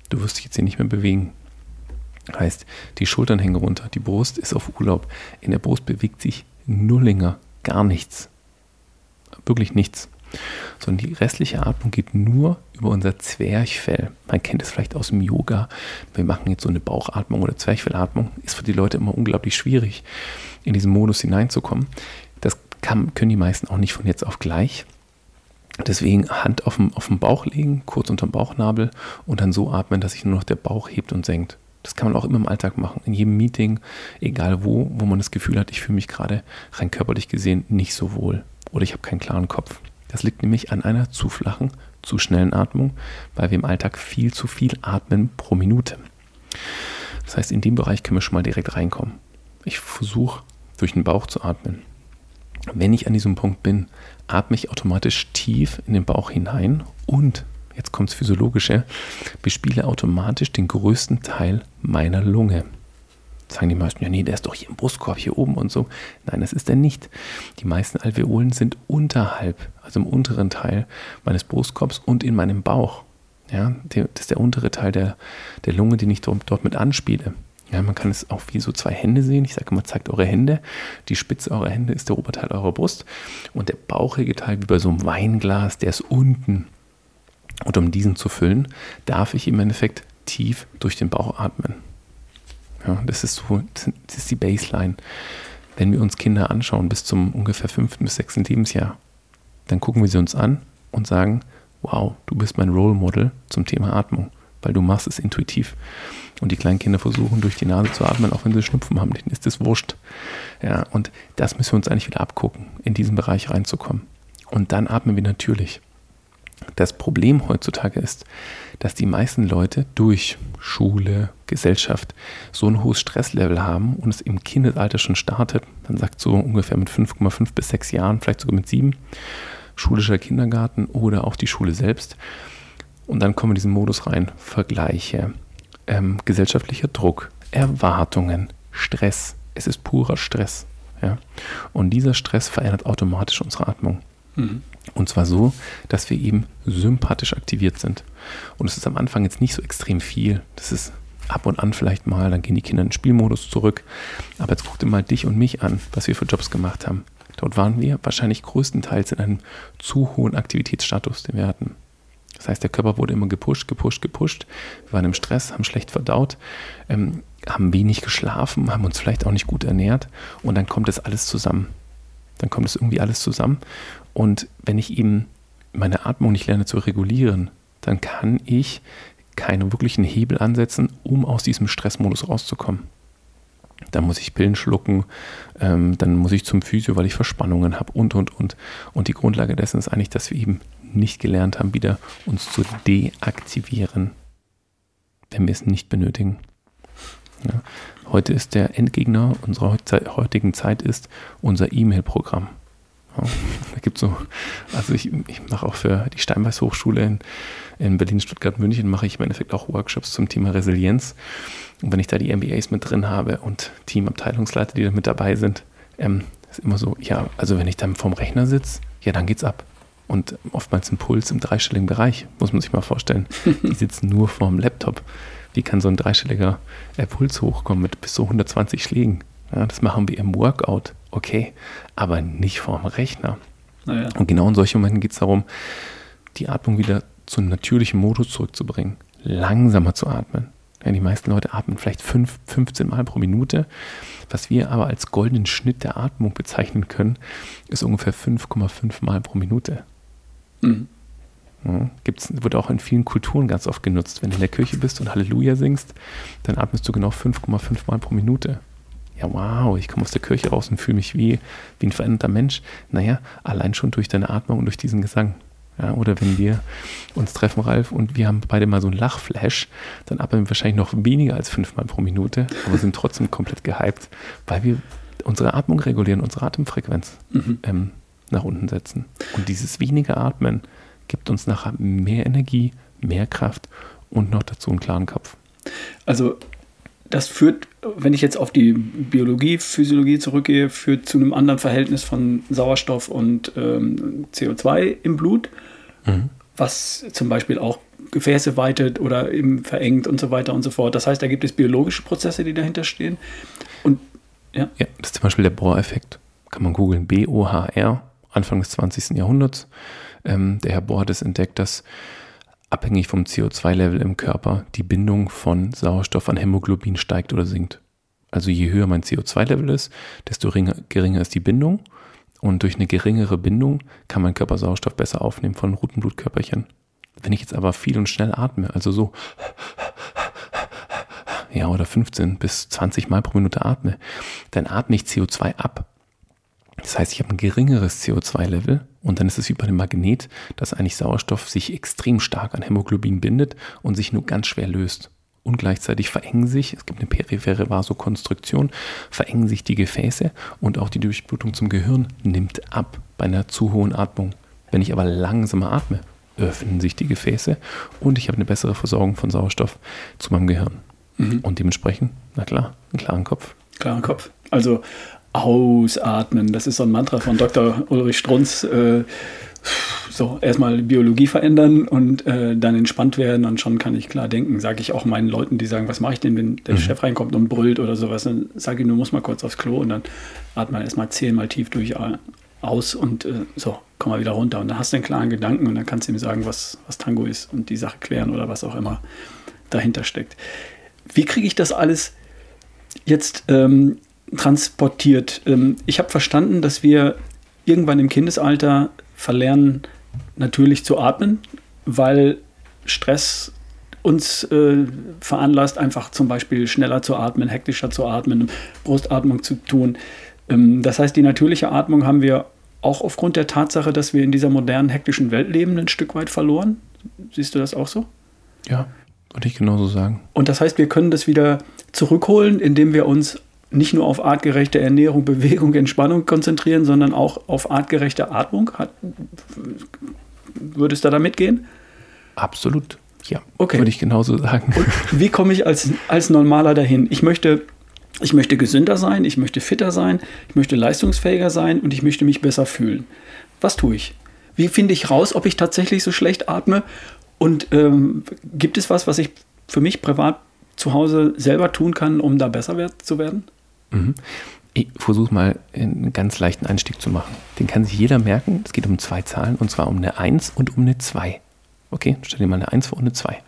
Du wirst dich jetzt hier nicht mehr bewegen. Heißt, die Schultern hängen runter, die Brust ist auf Urlaub. In der Brust bewegt sich null länger, gar nichts. Wirklich nichts sondern die restliche Atmung geht nur über unser Zwerchfell. Man kennt es vielleicht aus dem Yoga. Wir machen jetzt so eine Bauchatmung oder Zwerchfellatmung. Ist für die Leute immer unglaublich schwierig, in diesen Modus hineinzukommen. Kann, können die meisten auch nicht von jetzt auf gleich. Deswegen Hand auf den, auf den Bauch legen, kurz unter dem Bauchnabel und dann so atmen, dass sich nur noch der Bauch hebt und senkt. Das kann man auch immer im Alltag machen, in jedem Meeting, egal wo, wo man das Gefühl hat, ich fühle mich gerade rein körperlich gesehen nicht so wohl oder ich habe keinen klaren Kopf. Das liegt nämlich an einer zu flachen, zu schnellen Atmung, weil wir im Alltag viel zu viel atmen pro Minute. Das heißt, in dem Bereich können wir schon mal direkt reinkommen. Ich versuche durch den Bauch zu atmen. Wenn ich an diesem Punkt bin, atme ich automatisch tief in den Bauch hinein und, jetzt kommt das Physiologische, bespiele automatisch den größten Teil meiner Lunge sagen die meisten, ja nee, der ist doch hier im Brustkorb hier oben und so. Nein, das ist er nicht. Die meisten Alveolen sind unterhalb, also im unteren Teil meines Brustkorbs und in meinem Bauch. Ja, das ist der untere Teil der, der Lunge, den ich dort mit anspiele. Ja, man kann es auch wie so zwei Hände sehen. Ich sage immer, zeigt eure Hände. Die Spitze eurer Hände ist der Oberteil eurer Brust. Und der bauchige Teil, wie bei so einem Weinglas, der ist unten. Und um diesen zu füllen, darf ich im Endeffekt tief durch den Bauch atmen. Ja, das ist so, das ist die Baseline. Wenn wir uns Kinder anschauen bis zum ungefähr fünften bis sechsten Lebensjahr, dann gucken wir sie uns an und sagen, wow, du bist mein Role Model zum Thema Atmung, weil du machst es intuitiv. Und die kleinen Kinder versuchen durch die Nase zu atmen, auch wenn sie Schnupfen haben, denen ist das wurscht. Ja, und das müssen wir uns eigentlich wieder abgucken, in diesen Bereich reinzukommen. Und dann atmen wir natürlich. Das Problem heutzutage ist, dass die meisten Leute durch Schule, Gesellschaft so ein hohes Stresslevel haben und es im Kindesalter schon startet. Man sagt so ungefähr mit 5,5 bis 6 Jahren, vielleicht sogar mit 7, schulischer Kindergarten oder auch die Schule selbst. Und dann kommen wir in diesen Modus rein. Vergleiche, ähm, gesellschaftlicher Druck, Erwartungen, Stress. Es ist purer Stress. Ja? Und dieser Stress verändert automatisch unsere Atmung. Mhm. Und zwar so, dass wir eben sympathisch aktiviert sind. Und es ist am Anfang jetzt nicht so extrem viel. Das ist ab und an vielleicht mal, dann gehen die Kinder in den Spielmodus zurück. Aber jetzt guck dir mal dich und mich an, was wir für Jobs gemacht haben. Dort waren wir wahrscheinlich größtenteils in einem zu hohen Aktivitätsstatus, den wir hatten. Das heißt, der Körper wurde immer gepusht, gepusht, gepusht. Wir waren im Stress, haben schlecht verdaut, ähm, haben wenig geschlafen, haben uns vielleicht auch nicht gut ernährt und dann kommt das alles zusammen. Dann kommt es irgendwie alles zusammen. Und wenn ich eben meine Atmung nicht lerne zu regulieren, dann kann ich keinen wirklichen Hebel ansetzen, um aus diesem Stressmodus rauszukommen. Dann muss ich Pillen schlucken, ähm, dann muss ich zum Physio, weil ich Verspannungen habe und, und, und. Und die Grundlage dessen ist eigentlich, dass wir eben nicht gelernt haben, wieder uns zu deaktivieren, wenn wir es nicht benötigen. Ja. Heute ist der Endgegner unserer heutigen Zeit ist unser E-Mail-Programm. Da gibt so, also ich, ich mache auch für die Steinbeiß Hochschule in, in Berlin, Stuttgart, München, mache ich im Endeffekt auch Workshops zum Thema Resilienz. Und wenn ich da die MBAs mit drin habe und Teamabteilungsleiter, die da mit dabei sind, ähm, ist immer so, ja, also wenn ich dann vorm Rechner sitze, ja, dann geht's ab. Und oftmals ein Puls im dreistelligen Bereich, muss man sich mal vorstellen. Die sitzen nur vorm Laptop. Wie kann so ein dreistelliger Puls hochkommen mit bis zu 120 Schlägen? Ja, das machen wir im Workout, okay, aber nicht vorm Rechner. Naja. Und genau in solchen Momenten geht es darum, die Atmung wieder zu einem natürlichen Modus zurückzubringen, langsamer zu atmen. Ja, die meisten Leute atmen vielleicht 5, 15 Mal pro Minute. Was wir aber als goldenen Schnitt der Atmung bezeichnen können, ist ungefähr 5,5 Mal pro Minute. Mhm. Ja, gibt's, wird auch in vielen Kulturen ganz oft genutzt. Wenn du in der Kirche bist und Halleluja singst, dann atmest du genau 5,5 Mal pro Minute. Ja, wow, ich komme aus der Kirche raus und fühle mich wie, wie ein veränderter Mensch. Naja, allein schon durch deine Atmung und durch diesen Gesang. Ja, oder wenn wir uns treffen, Ralf, und wir haben beide mal so einen Lachflash, dann atmen wir wahrscheinlich noch weniger als fünfmal pro Minute, aber sind trotzdem komplett gehypt, weil wir unsere Atmung regulieren, unsere Atemfrequenz mhm. ähm, nach unten setzen. Und dieses wenige Atmen gibt uns nachher mehr Energie, mehr Kraft und noch dazu einen klaren Kopf. Also das führt, wenn ich jetzt auf die Biologie, Physiologie zurückgehe, führt zu einem anderen Verhältnis von Sauerstoff und ähm, CO2 im Blut, mhm. was zum Beispiel auch Gefäße weitet oder eben verengt und so weiter und so fort. Das heißt, da gibt es biologische Prozesse, die dahinter stehen. Und ja, ja das ist zum Beispiel der Bohr-Effekt. Kann man googeln, B-O-H-R, Anfang des 20. Jahrhunderts. Ähm, der Herr Bohr hat es entdeckt, dass abhängig vom CO2-Level im Körper die Bindung von Sauerstoff an Hämoglobin steigt oder sinkt. Also je höher mein CO2-Level ist, desto geringer ist die Bindung. Und durch eine geringere Bindung kann mein Körper Sauerstoff besser aufnehmen von roten Blutkörperchen. Wenn ich jetzt aber viel und schnell atme, also so, ja, oder 15 bis 20 Mal pro Minute atme, dann atme ich CO2 ab. Das heißt, ich habe ein geringeres CO2-Level und dann ist es wie bei dem Magnet, dass eigentlich Sauerstoff sich extrem stark an Hämoglobin bindet und sich nur ganz schwer löst. Und gleichzeitig verengen sich, es gibt eine periphere Vasokonstruktion, verengen sich die Gefäße und auch die Durchblutung zum Gehirn nimmt ab bei einer zu hohen Atmung. Wenn ich aber langsamer atme, öffnen sich die Gefäße und ich habe eine bessere Versorgung von Sauerstoff zu meinem Gehirn. Mhm. Und dementsprechend, na klar, einen klaren Kopf. Klaren Kopf. Also Ausatmen. Das ist so ein Mantra von Dr. Ulrich Strunz. Äh, so, erstmal Biologie verändern und äh, dann entspannt werden und schon kann ich klar denken. Sage ich auch meinen Leuten, die sagen, was mache ich denn, wenn der mhm. Chef reinkommt und brüllt oder sowas, dann sage ich, du musst mal kurz aufs Klo und dann atme erstmal zehnmal tief durch äh, aus und äh, so, komm mal wieder runter. Und dann hast du einen klaren Gedanken und dann kannst du ihm sagen, was, was Tango ist und die Sache klären oder was auch immer dahinter steckt. Wie kriege ich das alles jetzt ähm, transportiert. Ähm, ich habe verstanden, dass wir irgendwann im Kindesalter verlernen, natürlich zu atmen, weil Stress uns äh, veranlasst, einfach zum Beispiel schneller zu atmen, hektischer zu atmen, Brustatmung zu tun. Ähm, das heißt, die natürliche Atmung haben wir auch aufgrund der Tatsache, dass wir in dieser modernen, hektischen Welt leben, ein Stück weit verloren? Siehst du das auch so? Ja, würde ich genauso sagen. Und das heißt, wir können das wieder zurückholen, indem wir uns nicht nur auf artgerechte Ernährung, Bewegung, Entspannung konzentrieren, sondern auch auf artgerechte Atmung. Hat, würdest du da mitgehen? Absolut. Ja, Okay. würde ich genauso sagen. Und wie komme ich als, als Normaler dahin? Ich möchte, ich möchte gesünder sein, ich möchte fitter sein, ich möchte leistungsfähiger sein und ich möchte mich besser fühlen. Was tue ich? Wie finde ich raus, ob ich tatsächlich so schlecht atme? Und ähm, gibt es was, was ich für mich privat zu Hause selber tun kann, um da besser zu werden? Mhm. Ich versuche mal einen ganz leichten Einstieg zu machen. Den kann sich jeder merken. Es geht um zwei Zahlen und zwar um eine 1 und um eine 2. Okay, stell dir mal eine 1 vor und eine 2.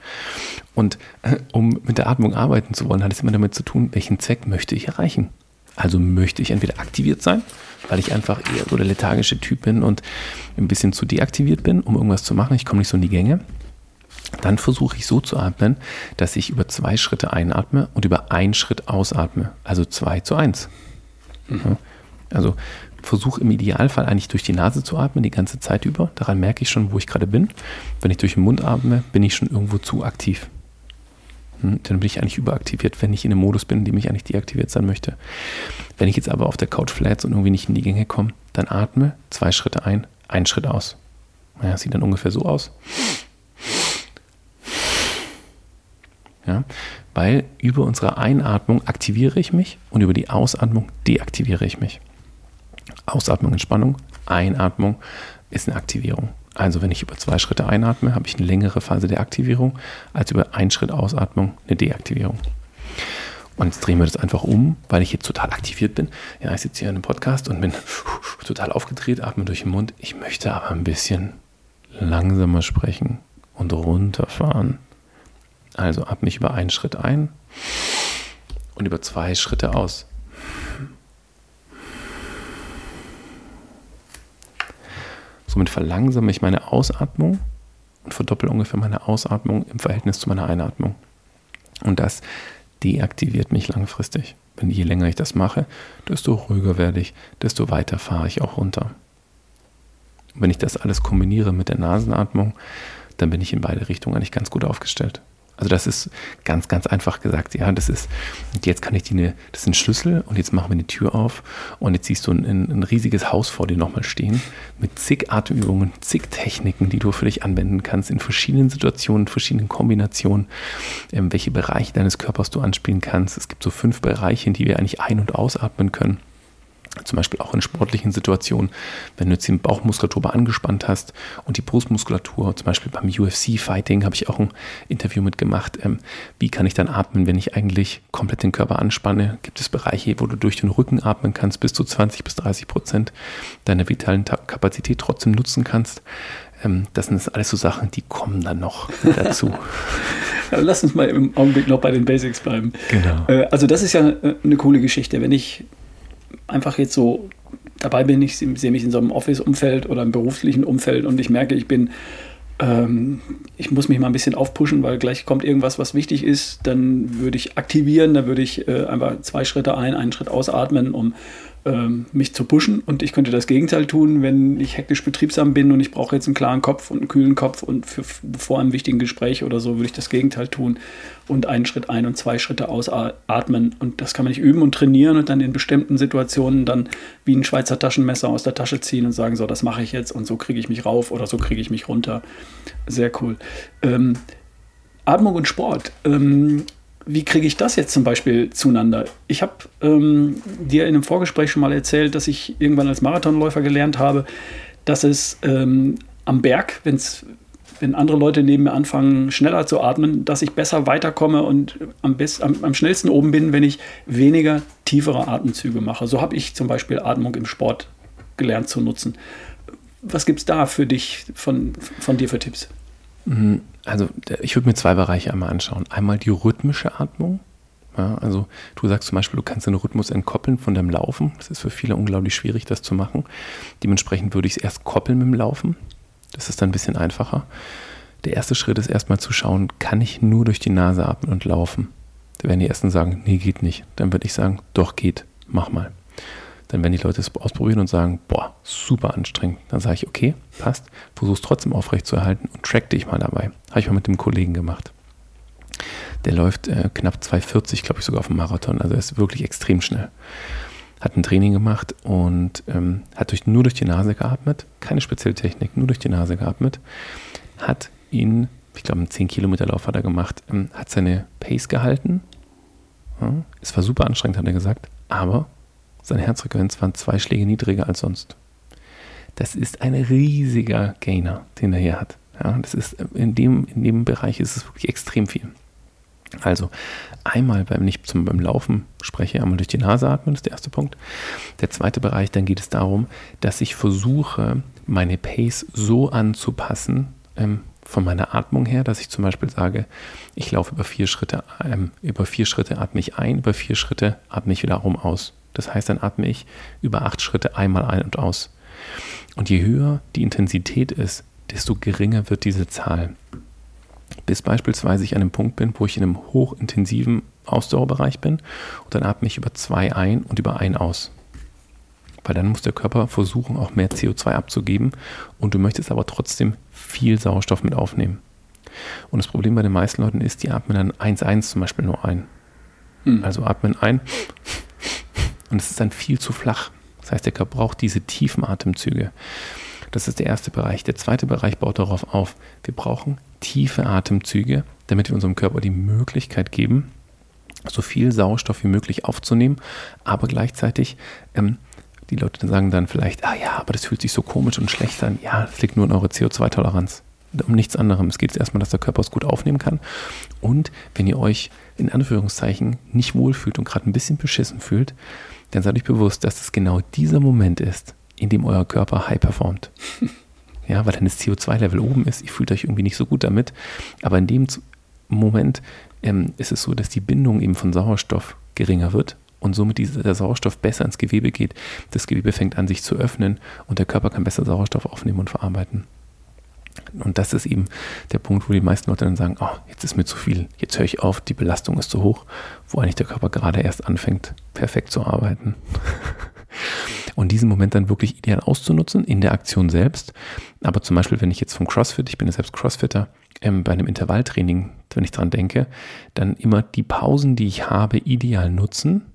Und äh, um mit der Atmung arbeiten zu wollen, hat es immer damit zu tun, welchen Zweck möchte ich erreichen. Also möchte ich entweder aktiviert sein, weil ich einfach eher so der lethargische Typ bin und ein bisschen zu deaktiviert bin, um irgendwas zu machen. Ich komme nicht so in die Gänge. Dann versuche ich so zu atmen, dass ich über zwei Schritte einatme und über einen Schritt ausatme. Also 2 zu 1. Ja. Also versuche im Idealfall eigentlich durch die Nase zu atmen, die ganze Zeit über. Daran merke ich schon, wo ich gerade bin. Wenn ich durch den Mund atme, bin ich schon irgendwo zu aktiv. Hm, Dann bin ich eigentlich überaktiviert, wenn ich in einem Modus bin, in dem ich eigentlich deaktiviert sein möchte. Wenn ich jetzt aber auf der Couch flats und irgendwie nicht in die Gänge komme, dann atme zwei Schritte ein, einen Schritt aus. Naja, sieht dann ungefähr so aus. Ja, weil über unsere Einatmung aktiviere ich mich und über die Ausatmung deaktiviere ich mich. Ausatmung Entspannung, Einatmung ist eine Aktivierung. Also wenn ich über zwei Schritte einatme, habe ich eine längere Phase der Aktivierung, als über einen Schritt Ausatmung eine Deaktivierung. Und jetzt drehen wir das einfach um, weil ich jetzt total aktiviert bin. Ja, ich sitze hier in einem Podcast und bin total aufgedreht, atme durch den Mund. Ich möchte aber ein bisschen langsamer sprechen und runterfahren. Also atme ich über einen Schritt ein und über zwei Schritte aus. Somit verlangsame ich meine Ausatmung und verdoppel ungefähr meine Ausatmung im Verhältnis zu meiner Einatmung. Und das deaktiviert mich langfristig. Wenn je länger ich das mache, desto ruhiger werde ich, desto weiter fahre ich auch runter. Und wenn ich das alles kombiniere mit der Nasenatmung, dann bin ich in beide Richtungen eigentlich ganz gut aufgestellt. Also das ist ganz, ganz einfach gesagt. Ja, das ist, und jetzt kann ich die, eine, das ist ein Schlüssel und jetzt machen wir eine Tür auf und jetzt siehst du ein, ein, riesiges Haus vor dir nochmal stehen mit zig Atemübungen, zig Techniken, die du für dich anwenden kannst in verschiedenen Situationen, verschiedenen Kombinationen, ähm, welche Bereiche deines Körpers du anspielen kannst. Es gibt so fünf Bereiche, in die wir eigentlich ein- und ausatmen können. Zum Beispiel auch in sportlichen Situationen, wenn du jetzt die Bauchmuskulatur angespannt hast und die Brustmuskulatur, zum Beispiel beim UFC-Fighting habe ich auch ein Interview mitgemacht. Ähm, wie kann ich dann atmen, wenn ich eigentlich komplett den Körper anspanne? Gibt es Bereiche, wo du durch den Rücken atmen kannst, bis zu 20 bis 30 Prozent deiner vitalen Ta- Kapazität trotzdem nutzen kannst? Ähm, das sind alles so Sachen, die kommen dann noch dazu. Lass uns mal im Augenblick noch bei den Basics bleiben. Genau. Äh, Also das ist ja äh, eine coole Geschichte. Wenn ich einfach jetzt so dabei bin, ich sehe mich in so einem Office-Umfeld oder im beruflichen Umfeld und ich merke, ich bin, ähm, ich muss mich mal ein bisschen aufpushen, weil gleich kommt irgendwas, was wichtig ist, dann würde ich aktivieren, dann würde ich äh, einfach zwei Schritte ein, einen Schritt ausatmen, um ähm, mich zu pushen und ich könnte das Gegenteil tun, wenn ich hektisch betriebsam bin und ich brauche jetzt einen klaren Kopf und einen kühlen Kopf und für, vor einem wichtigen Gespräch oder so würde ich das Gegenteil tun und einen Schritt ein und zwei Schritte ausatmen und das kann man nicht üben und trainieren und dann in bestimmten Situationen dann wie ein Schweizer Taschenmesser aus der Tasche ziehen und sagen, so, das mache ich jetzt und so kriege ich mich rauf oder so kriege ich mich runter. Sehr cool. Ähm, Atmung und Sport. Ähm, wie kriege ich das jetzt zum Beispiel zueinander? Ich habe ähm, dir in einem Vorgespräch schon mal erzählt, dass ich irgendwann als Marathonläufer gelernt habe, dass es ähm, am Berg, wenn's, wenn andere Leute neben mir anfangen, schneller zu atmen, dass ich besser weiterkomme und am, best, am, am schnellsten oben bin, wenn ich weniger tiefere Atemzüge mache. So habe ich zum Beispiel Atmung im Sport gelernt zu nutzen. Was gibt es da für dich, von, von dir für Tipps? Also ich würde mir zwei Bereiche einmal anschauen. Einmal die rhythmische Atmung. Ja, also du sagst zum Beispiel, du kannst den Rhythmus entkoppeln von deinem Laufen. Das ist für viele unglaublich schwierig, das zu machen. Dementsprechend würde ich es erst koppeln mit dem Laufen. Das ist dann ein bisschen einfacher. Der erste Schritt ist erstmal zu schauen, kann ich nur durch die Nase atmen und laufen? Da werden die ersten sagen, nee, geht nicht. Dann würde ich sagen, doch geht, mach mal. Dann werden die Leute es ausprobieren und sagen, boah, super anstrengend. Dann sage ich, okay, passt, versuch es trotzdem aufrecht zu erhalten und track dich mal dabei. Habe ich mal mit dem Kollegen gemacht. Der läuft äh, knapp 2,40, glaube ich, sogar auf dem Marathon. Also er ist wirklich extrem schnell. Hat ein Training gemacht und ähm, hat durch, nur durch die Nase geatmet. Keine spezielle Technik, nur durch die Nase geatmet. Hat ihn, ich glaube, einen 10-Kilometer-Lauf hat er gemacht, ähm, hat seine Pace gehalten. Ja, es war super anstrengend, hat er gesagt. Aber seine Herzfrequenz waren zwei Schläge niedriger als sonst. Das ist ein riesiger Gainer, den er hier hat. Ja, das ist in dem, in dem Bereich ist es wirklich extrem viel. Also einmal beim nicht zum beim Laufen spreche, einmal durch die Nase atmen, das ist der erste Punkt. Der zweite Bereich, dann geht es darum, dass ich versuche, meine Pace so anzupassen, ähm, von meiner Atmung her, dass ich zum Beispiel sage, ich laufe über vier Schritte, ähm, über vier Schritte atme ich ein, über vier Schritte atme ich wiederum aus. Das heißt, dann atme ich über acht Schritte einmal ein und aus. Und je höher die Intensität ist, desto geringer wird diese Zahl. Bis beispielsweise ich an einem Punkt bin, wo ich in einem hochintensiven Ausdauerbereich bin und dann atme ich über zwei ein und über ein aus. Weil dann muss der Körper versuchen, auch mehr CO2 abzugeben und du möchtest aber trotzdem viel Sauerstoff mit aufnehmen. Und das Problem bei den meisten Leuten ist, die atmen dann 1-1 zum Beispiel nur ein. Hm. Also atmen ein und es ist dann viel zu flach. Das heißt, der Körper braucht diese tiefen Atemzüge. Das ist der erste Bereich. Der zweite Bereich baut darauf auf. Wir brauchen tiefe Atemzüge, damit wir unserem Körper die Möglichkeit geben, so viel Sauerstoff wie möglich aufzunehmen, aber gleichzeitig, ähm, die Leute sagen dann vielleicht, ah ja, aber das fühlt sich so komisch und schlecht an. Ja, das liegt nur in eurer CO2-Toleranz. Um nichts anderem. Es geht jetzt erstmal, dass der Körper es gut aufnehmen kann. Und wenn ihr euch in Anführungszeichen nicht wohlfühlt und gerade ein bisschen beschissen fühlt, dann seid euch bewusst, dass es genau dieser Moment ist, in dem euer Körper high performt. Ja, weil dann das CO2-Level oben ist, ihr fühlt euch irgendwie nicht so gut damit. Aber in dem Moment ähm, ist es so, dass die Bindung eben von Sauerstoff geringer wird und somit dieser, der Sauerstoff besser ins Gewebe geht. Das Gewebe fängt an, sich zu öffnen und der Körper kann besser Sauerstoff aufnehmen und verarbeiten. Und das ist eben der Punkt, wo die meisten Leute dann sagen, oh, jetzt ist mir zu viel, jetzt höre ich auf, die Belastung ist zu hoch, wo eigentlich der Körper gerade erst anfängt, perfekt zu arbeiten. Und diesen Moment dann wirklich ideal auszunutzen in der Aktion selbst. Aber zum Beispiel, wenn ich jetzt vom CrossFit, ich bin ja selbst Crossfitter, ähm, bei einem Intervalltraining, wenn ich dran denke, dann immer die Pausen, die ich habe, ideal nutzen,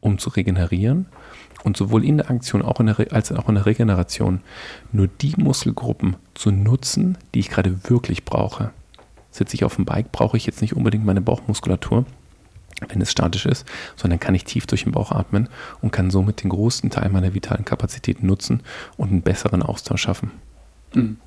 um zu regenerieren und sowohl in der Aktion auch in der, als auch in der Regeneration nur die Muskelgruppen zu nutzen, die ich gerade wirklich brauche. Sitze ich auf dem Bike, brauche ich jetzt nicht unbedingt meine Bauchmuskulatur, wenn es statisch ist, sondern kann ich tief durch den Bauch atmen und kann somit den größten Teil meiner vitalen Kapazitäten nutzen und einen besseren Austausch schaffen. Mhm.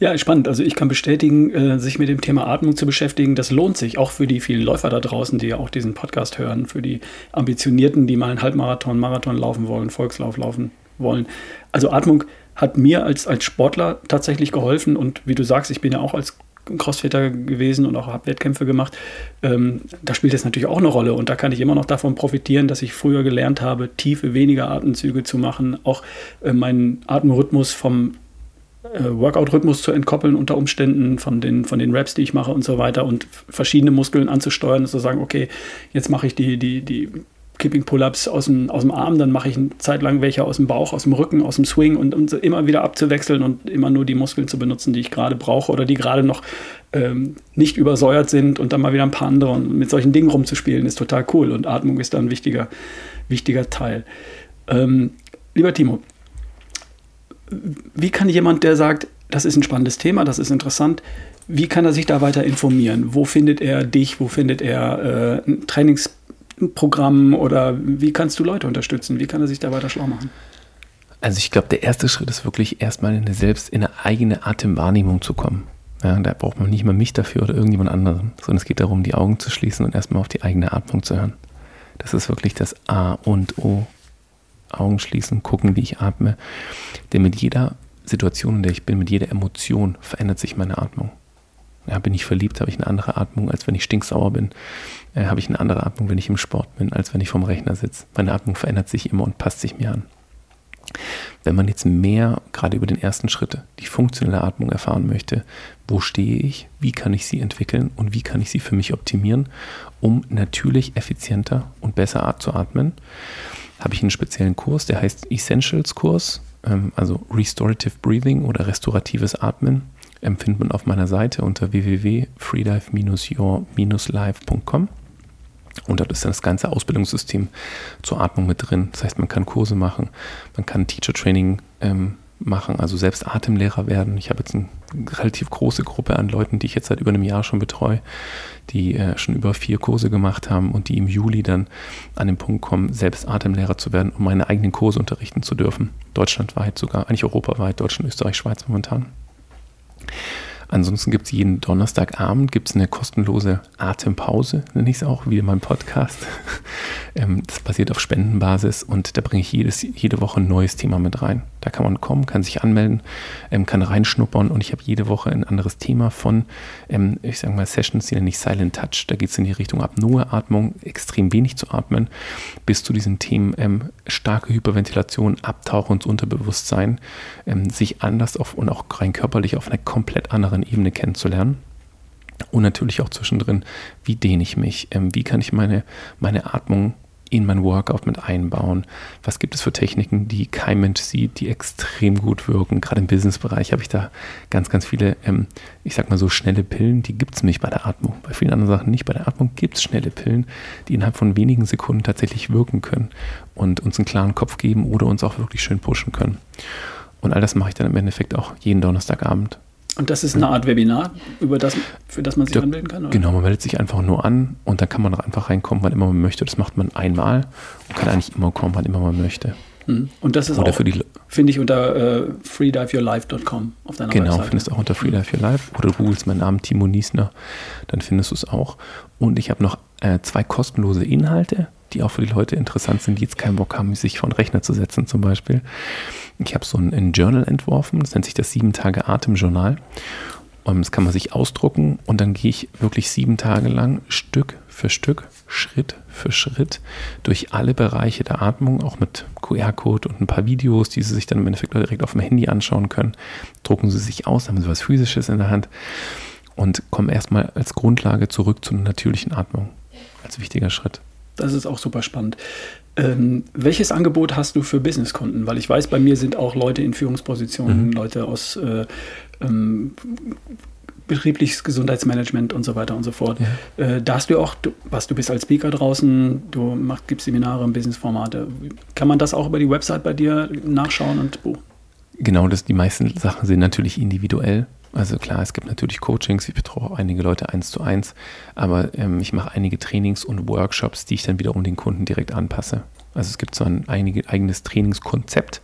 Ja, spannend. Also ich kann bestätigen, äh, sich mit dem Thema Atmung zu beschäftigen, das lohnt sich auch für die vielen Läufer da draußen, die ja auch diesen Podcast hören, für die Ambitionierten, die mal einen Halbmarathon, Marathon laufen wollen, Volkslauf laufen wollen. Also Atmung hat mir als, als Sportler tatsächlich geholfen und wie du sagst, ich bin ja auch als Crossfitter gewesen und auch habe Wettkämpfe gemacht. Ähm, da spielt es natürlich auch eine Rolle und da kann ich immer noch davon profitieren, dass ich früher gelernt habe, tiefe, weniger Atemzüge zu machen, auch äh, meinen Atemrhythmus vom Workout-Rhythmus zu entkoppeln unter Umständen von den, von den Raps, die ich mache und so weiter und verschiedene Muskeln anzusteuern und zu sagen, okay, jetzt mache ich die, die, die Keeping Pull-Ups aus dem, aus dem Arm, dann mache ich eine Zeit lang welche aus dem Bauch, aus dem Rücken, aus dem Swing und, und immer wieder abzuwechseln und immer nur die Muskeln zu benutzen, die ich gerade brauche oder die gerade noch ähm, nicht übersäuert sind und dann mal wieder ein paar andere und mit solchen Dingen rumzuspielen, ist total cool und Atmung ist da ein wichtiger, wichtiger Teil. Ähm, lieber Timo, wie kann jemand, der sagt, das ist ein spannendes Thema, das ist interessant, wie kann er sich da weiter informieren? Wo findet er dich? Wo findet er äh, ein Trainingsprogramm oder wie kannst du Leute unterstützen? Wie kann er sich da weiter schlau machen? Also ich glaube, der erste Schritt ist wirklich erstmal in eine selbst in eine eigene Atemwahrnehmung zu kommen. Ja, da braucht man nicht mal mich dafür oder irgendjemand anderen, sondern es geht darum, die Augen zu schließen und erstmal auf die eigene Atmung zu hören. Das ist wirklich das A und O Augen schließen, gucken, wie ich atme. Denn mit jeder Situation, in der ich bin, mit jeder Emotion verändert sich meine Atmung. Ja, bin ich verliebt, habe ich eine andere Atmung, als wenn ich stinksauer bin. Äh, habe ich eine andere Atmung, wenn ich im Sport bin, als wenn ich vom Rechner sitze. Meine Atmung verändert sich immer und passt sich mir an. Wenn man jetzt mehr, gerade über den ersten Schritt, die funktionelle Atmung erfahren möchte, wo stehe ich, wie kann ich sie entwickeln und wie kann ich sie für mich optimieren, um natürlich effizienter und besser zu atmen, habe ich einen speziellen Kurs, der heißt Essentials Kurs, ähm, also Restorative Breathing oder restauratives Atmen. Empfindet man auf meiner Seite unter www.freedive-your-life.com. Und dort ist dann das ganze Ausbildungssystem zur Atmung mit drin. Das heißt, man kann Kurse machen, man kann Teacher Training ähm, machen, also selbst Atemlehrer werden. Ich habe jetzt eine relativ große Gruppe an Leuten, die ich jetzt seit über einem Jahr schon betreue, die äh, schon über vier Kurse gemacht haben und die im Juli dann an den Punkt kommen, selbst Atemlehrer zu werden, um meine eigenen Kurse unterrichten zu dürfen. Deutschlandweit sogar, eigentlich europaweit, Deutschland, Österreich, Schweiz momentan. Ansonsten gibt es jeden Donnerstagabend gibt's eine kostenlose Atempause, nenne ich es auch, wie in meinem Podcast. Ähm, das basiert auf Spendenbasis und da bringe ich jedes, jede Woche ein neues Thema mit rein. Da kann man kommen, kann sich anmelden, ähm, kann reinschnuppern und ich habe jede Woche ein anderes Thema von, ähm, ich sage mal, Sessions, die nenne ich Silent Touch. Da geht es in die Richtung Apnoe-Atmung, extrem wenig zu atmen, bis zu diesen Themen starke Hyperventilation, Abtauchen ins Unterbewusstsein, sich anders auf und auch rein körperlich auf einer komplett anderen anderen Ebene kennenzulernen. Und natürlich auch zwischendrin, wie dehne ich mich, ähm, wie kann ich meine, meine Atmung in mein Workout mit einbauen? Was gibt es für Techniken, die kein Mensch sieht, die extrem gut wirken? Gerade im Businessbereich habe ich da ganz, ganz viele, ähm, ich sag mal so schnelle Pillen, die gibt es nicht bei der Atmung. Bei vielen anderen Sachen nicht. Bei der Atmung gibt es schnelle Pillen, die innerhalb von wenigen Sekunden tatsächlich wirken können und uns einen klaren Kopf geben oder uns auch wirklich schön pushen können. Und all das mache ich dann im Endeffekt auch jeden Donnerstagabend. Und das ist eine Art Webinar, über das, für das man sich da, anmelden kann? Oder? Genau, man meldet sich einfach nur an und dann kann man auch einfach reinkommen, wann immer man möchte. Das macht man einmal und kann eigentlich immer kommen, wann immer man möchte. Mhm. Und das ist oder auch, finde ich, unter äh, freediveyourlife.com auf deiner genau, Webseite. Genau, findest du auch unter freediveyourlife oder du googelst meinen Namen Timo Niesner, dann findest du es auch. Und ich habe noch äh, zwei kostenlose Inhalte, die auch für die Leute interessant sind, die jetzt keinen Bock haben, sich vor den Rechner zu setzen zum Beispiel. Ich habe so ein, ein, Journal entworfen, das nennt sich das sieben Tage Atemjournal. Und das kann man sich ausdrucken und dann gehe ich wirklich sieben Tage lang Stück für Stück, Schritt für Schritt durch alle Bereiche der Atmung, auch mit QR-Code und ein paar Videos, die Sie sich dann im Endeffekt direkt auf dem Handy anschauen können. Drucken Sie sich aus, haben Sie was Physisches in der Hand und kommen erstmal als Grundlage zurück zu einer natürlichen Atmung. Als wichtiger Schritt. Das ist auch super spannend. Ähm, welches Angebot hast du für Businesskunden? Weil ich weiß, bei mir sind auch Leute in Führungspositionen, mhm. Leute aus äh, ähm, betriebliches Gesundheitsmanagement und so weiter und so fort. Ja. Äh, da hast du auch, du, was du bist als Speaker draußen, du machst, gibst Seminare und Businessformate. Kann man das auch über die Website bei dir nachschauen und buchen? Genau, das, die meisten Sachen sind natürlich individuell. Also klar, es gibt natürlich Coachings, ich betreue auch einige Leute eins zu eins, aber ähm, ich mache einige Trainings und Workshops, die ich dann wiederum den Kunden direkt anpasse. Also es gibt so ein eigenes Trainingskonzept,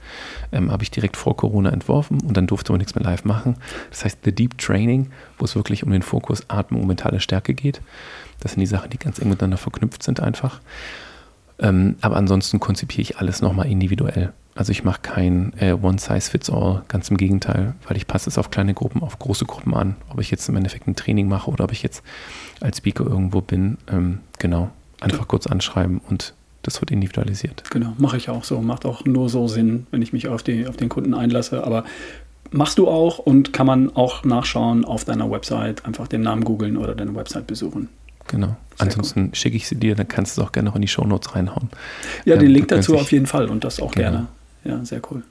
ähm, habe ich direkt vor Corona entworfen und dann durfte man nichts mehr live machen. Das heißt The Deep Training, wo es wirklich um den Fokus Atmung und mentale Stärke geht. Das sind die Sachen, die ganz eng miteinander verknüpft sind einfach. Ähm, aber ansonsten konzipiere ich alles nochmal individuell. Also ich mache kein äh, One-Size-Fits-All, ganz im Gegenteil, weil ich passe es auf kleine Gruppen, auf große Gruppen an. Ob ich jetzt im Endeffekt ein Training mache oder ob ich jetzt als Speaker irgendwo bin, ähm, genau, einfach kurz anschreiben und das wird individualisiert. Genau, mache ich auch so. Macht auch nur so Sinn, wenn ich mich auf, die, auf den Kunden einlasse. Aber machst du auch und kann man auch nachschauen auf deiner Website, einfach den Namen googeln oder deine Website besuchen. Genau. Sehr Ansonsten schicke ich sie dir, dann kannst du es auch gerne noch in die Shownotes reinhauen. Ja, den ähm, Link dazu auf jeden Fall und das auch genau. gerne. Ja, sehr cool.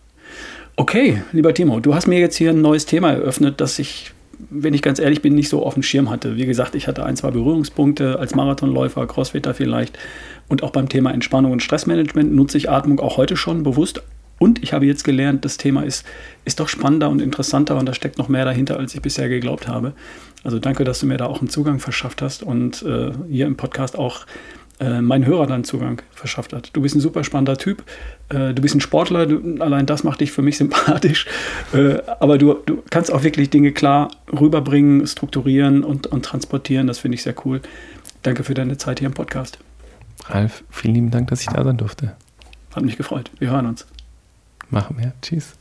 Okay, lieber Timo, du hast mir jetzt hier ein neues Thema eröffnet, das ich, wenn ich ganz ehrlich bin, nicht so auf dem Schirm hatte. Wie gesagt, ich hatte ein, zwei Berührungspunkte als Marathonläufer, Crossfitter vielleicht und auch beim Thema Entspannung und Stressmanagement nutze ich Atmung auch heute schon bewusst. Und ich habe jetzt gelernt, das Thema ist, ist doch spannender und interessanter und da steckt noch mehr dahinter, als ich bisher geglaubt habe. Also danke, dass du mir da auch einen Zugang verschafft hast und äh, hier im Podcast auch äh, meinen Hörern dann Zugang verschafft hat. Du bist ein super spannender Typ, äh, du bist ein Sportler, du, allein das macht dich für mich sympathisch, äh, aber du, du kannst auch wirklich Dinge klar rüberbringen, strukturieren und, und transportieren, das finde ich sehr cool. Danke für deine Zeit hier im Podcast. Ralf, vielen lieben Dank, dass ich da sein durfte. Hat mich gefreut. Wir hören uns. Machen wir. Tschüss.